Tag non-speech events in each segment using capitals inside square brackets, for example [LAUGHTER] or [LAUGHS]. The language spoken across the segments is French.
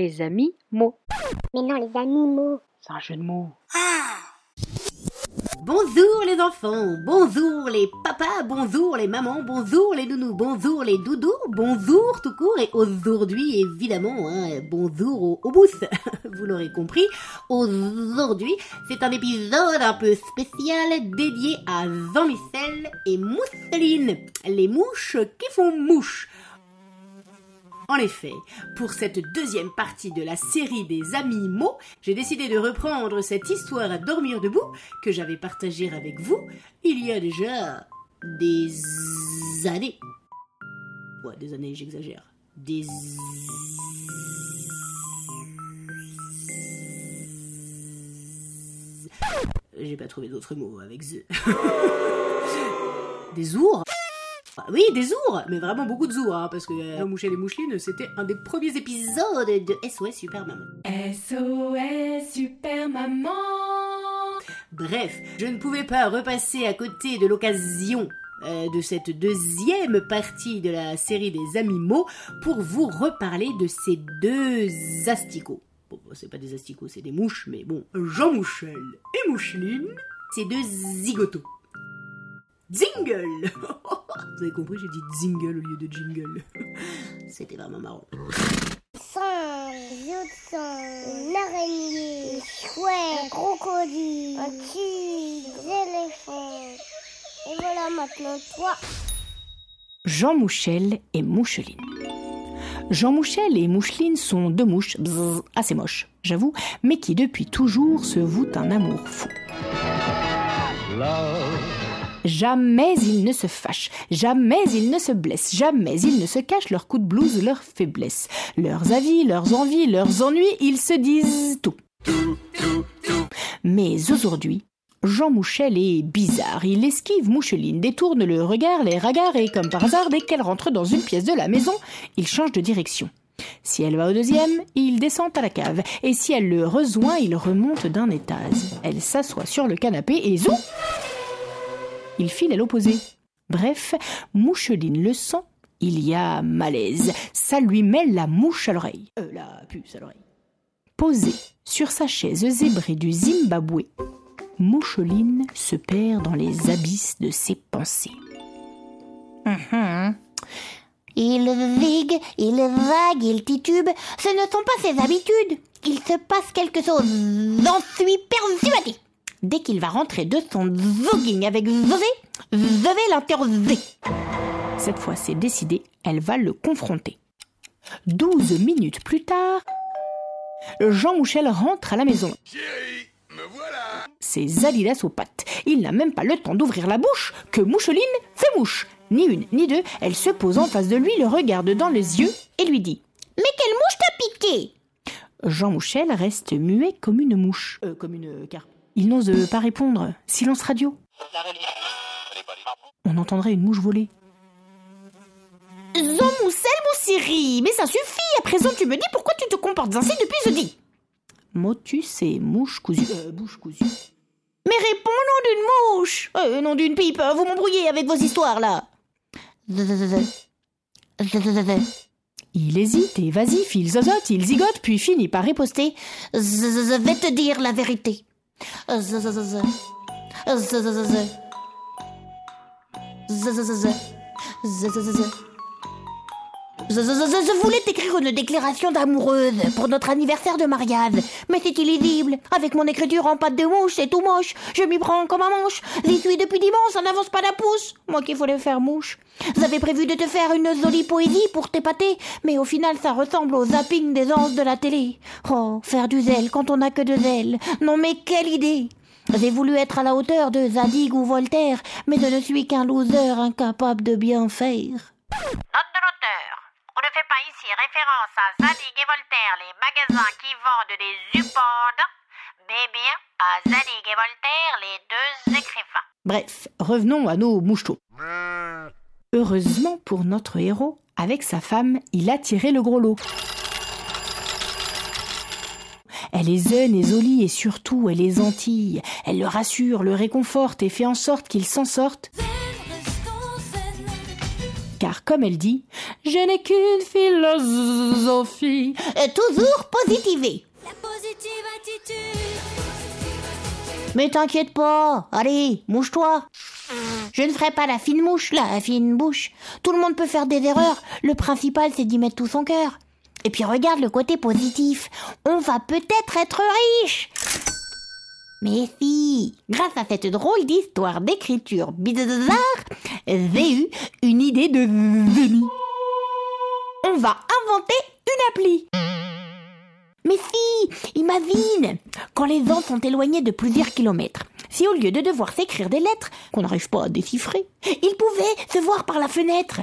Les amis mots. Mais non, les animaux. C'est un jeu de mots. Bonjour les enfants, bonjour les papas, bonjour les mamans, bonjour les nounous, bonjour les doudous, bonjour tout court et aujourd'hui évidemment, hein, bonjour au, au boost, vous l'aurez compris, aujourd'hui c'est un épisode un peu spécial dédié à Jean-Michel et Mousseline, les mouches qui font mouche. En effet, pour cette deuxième partie de la série des amis mots, j'ai décidé de reprendre cette histoire à dormir debout que j'avais partagée avec vous il y a déjà des années. Ouais, des années, j'exagère. Des J'ai pas trouvé d'autres mots avec the. [LAUGHS] des ours oui, des ours, mais vraiment beaucoup de zours, hein, parce que euh, Moucher les Mouchelines, c'était un des premiers épisodes de SOS Super Maman. SOS Super Maman Bref, je ne pouvais pas repasser à côté de l'occasion euh, de cette deuxième partie de la série des animaux pour vous reparler de ces deux asticots. Bon, c'est pas des asticots, c'est des mouches, mais bon, Jean Mouchel et Moucheline, ces deux zigotos. Jingle [LAUGHS] Vous avez compris, j'ai dit jingle au lieu de jingle. [LAUGHS] C'était vraiment marrant. Une araignée, une chouette, un crocodile, un tigre, des éléphants. Et voilà maintenant toi. Jean Mouchel et Moucheline. Jean Mouchel et Moucheline sont deux mouches assez moches, j'avoue, mais qui depuis toujours se vouent un amour fou. Jamais ils ne se fâchent, jamais ils ne se blessent, jamais ils ne se cachent leurs coups de blouse, leurs faiblesses, leurs avis, leurs envies, leurs ennuis, ils se disent tout. Mais aujourd'hui, Jean Mouchel est bizarre. Il esquive Moucheline, détourne le regard, les regards et comme par hasard, dès qu'elle rentre dans une pièce de la maison, il change de direction. Si elle va au deuxième, il descend à la cave. Et si elle le rejoint, il remonte d'un étage. Elle s'assoit sur le canapé et zou Il file à l'opposé. Bref, Moucheline le sent. Il y a malaise. Ça lui met la mouche à l'oreille. Euh, la puce à l'oreille. Posée sur sa chaise zébrée du Zimbabwe, Moucheline se perd dans les abysses de ses pensées. Mhm. Il vigue, il vague, il titube. Ce ne sont pas ses habitudes. Il se passe quelque chose. J'en suis persuadée. Dès qu'il va rentrer de son jogging avec je vais l'interroger. Cette fois, c'est décidé, elle va le confronter. Douze minutes plus tard, Jean Mouchel rentre à la maison. Ses alidas aux pattes. Il n'a même pas le temps d'ouvrir la bouche que Moucheline fait mouche. Ni une, ni deux, elle se pose en face de lui, le regarde dans les yeux et lui dit Mais quelle mouche t'a piqué Jean Mouchel reste muet comme une mouche. Euh, comme une carpe. Il n'ose euh, pas répondre. Silence radio. On entendrait une mouche voler. Jean Moussel, mon Siri Mais ça suffit À présent, tu me dis pourquoi tu te comportes ainsi depuis jeudi Motus et mouche cousue. Euh, bouche cousue. Mais réponds nom d'une mouche euh, Nom d'une pipe Vous m'embrouillez avec vos histoires, là Il hésite, évasif, il zozote, il zigote, puis finit par riposter. Je vais te dire la vérité. Z z z z z. Z z z z. Z z z z. je- voulais t'écrire une déclaration d'amoureuse pour notre anniversaire de mariage, mais c'est illisible. Avec mon écriture en pâte de mouche, c'est tout moche. Je m'y prends comme un manche. J'y suis depuis dimanche, ça n'avance pas d'un pouce. Moi qui voulais faire mouche. J'avais prévu de te faire une jolie poésie pour t'épater, mais au final ça ressemble au zapping des anges de la télé. Oh, faire du zèle quand on n'a que de zèle. Non mais quelle idée j'ai voulu être à la hauteur de Zadig ou Voltaire, mais je ne suis qu'un loser incapable de bien faire. Fait pas ici référence à Zadig et Voltaire, les magasins qui vendent des upandes, mais bien à Zadig et Voltaire, les deux écrivains. Bref, revenons à nos mouchetos. Heureusement pour notre héros, avec sa femme, il a tiré le gros lot. Elle est zen et jolie et surtout elle est gentille. Elle le rassure, le réconforte et fait en sorte qu'il s'en sorte. Car comme elle dit, je n'ai qu'une philosophie. Toujours positivé. Mais t'inquiète pas, allez, mouche-toi. Je ne ferai pas la fine mouche, la fine bouche. Tout le monde peut faire des erreurs. Le principal, c'est d'y mettre tout son cœur. Et puis regarde le côté positif. On va peut-être être riche. Mais si, grâce à cette drôle d'histoire d'écriture bizarre, j'ai eu une idée de génie. On va inventer une appli. Mais si, imagine, quand les gens sont éloignés de plusieurs kilomètres, si au lieu de devoir s'écrire des lettres qu'on n'arrive pas à déchiffrer, ils pouvaient se voir par la fenêtre.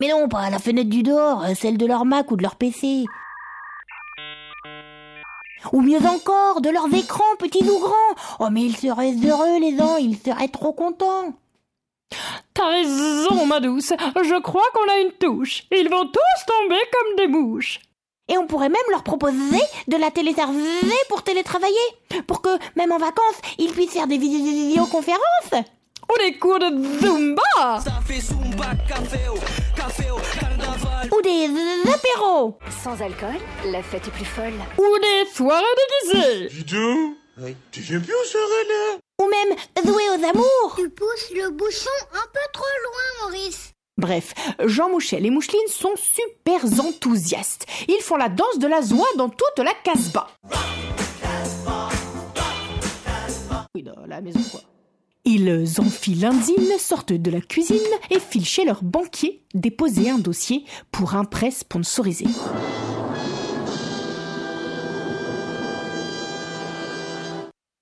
Mais non, pas la fenêtre du dehors, celle de leur Mac ou de leur PC. Ou mieux encore, de leurs écrans, petits ou grands. Oh, mais ils seraient heureux, les gens, ils seraient trop contents. T'as raison, ma douce. Je crois qu'on a une touche. Ils vont tous tomber comme des mouches. Et on pourrait même leur proposer de la téléserver pour télétravailler, pour que, même en vacances, ils puissent faire des vidé- vidéoconférences. Ou des cours de Zumba. Ou des apéros. Sans alcool, la fête est plus folle. Ou des soirées déguisées. Ou même jouer aux amours. Tu pousses le bouchon un peu trop loin, Maurice. Bref, Jean Mouchel et Moucheline sont super enthousiastes. Ils font la danse de la joie dans toute la casbah. Oui, dans la maison, quoi. Ils enfilent l'indine, sortent de la cuisine et filent chez leur banquier déposer un dossier pour un prêt sponsorisé.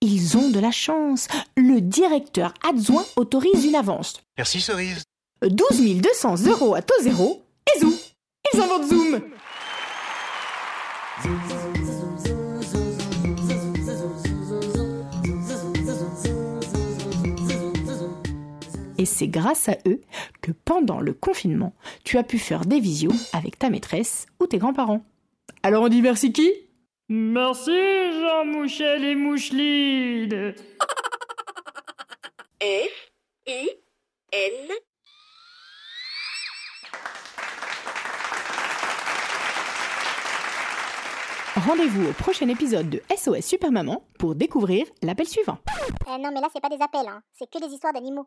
Ils ont de la chance. Le directeur adjoint autorise une avance. Merci Cerise. 12 200 euros à taux zéro et zou Ils inventent Zoom Et c'est grâce à eux que pendant le confinement, tu as pu faire des visios avec ta maîtresse ou tes grands-parents. Alors on dit merci qui? Merci Jean Mouchel et Moucheline [LAUGHS] F, I, N. Rendez-vous au prochain épisode de SOS Super Maman pour découvrir l'appel suivant. Euh, non, mais là, c'est pas des appels, hein. C'est que des histoires d'animaux.